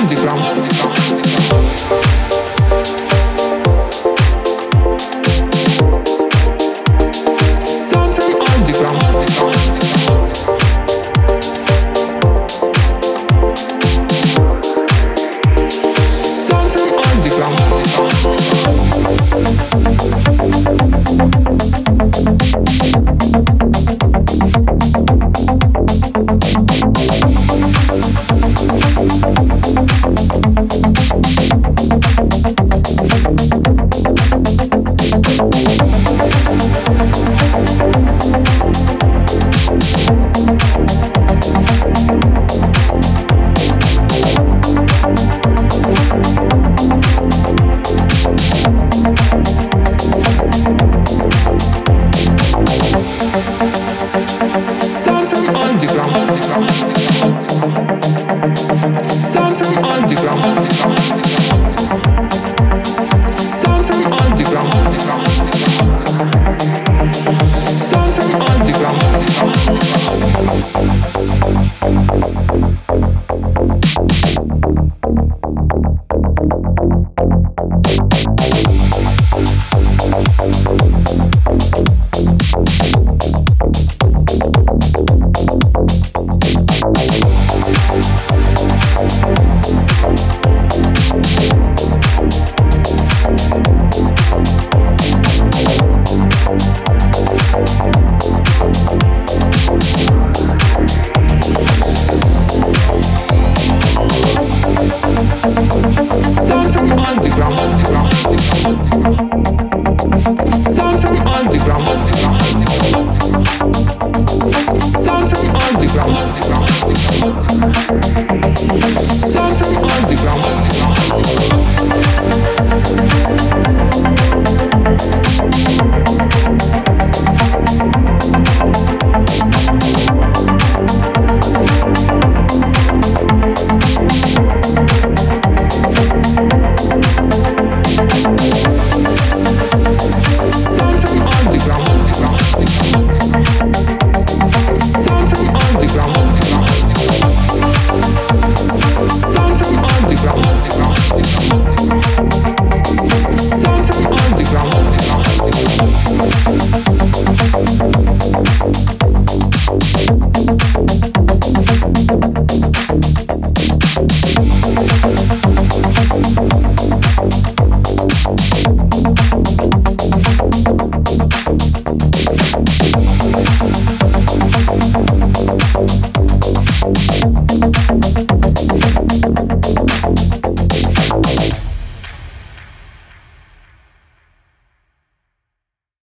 underground. Sound from underground, underground, underground. Sound from underground. Sound from underground.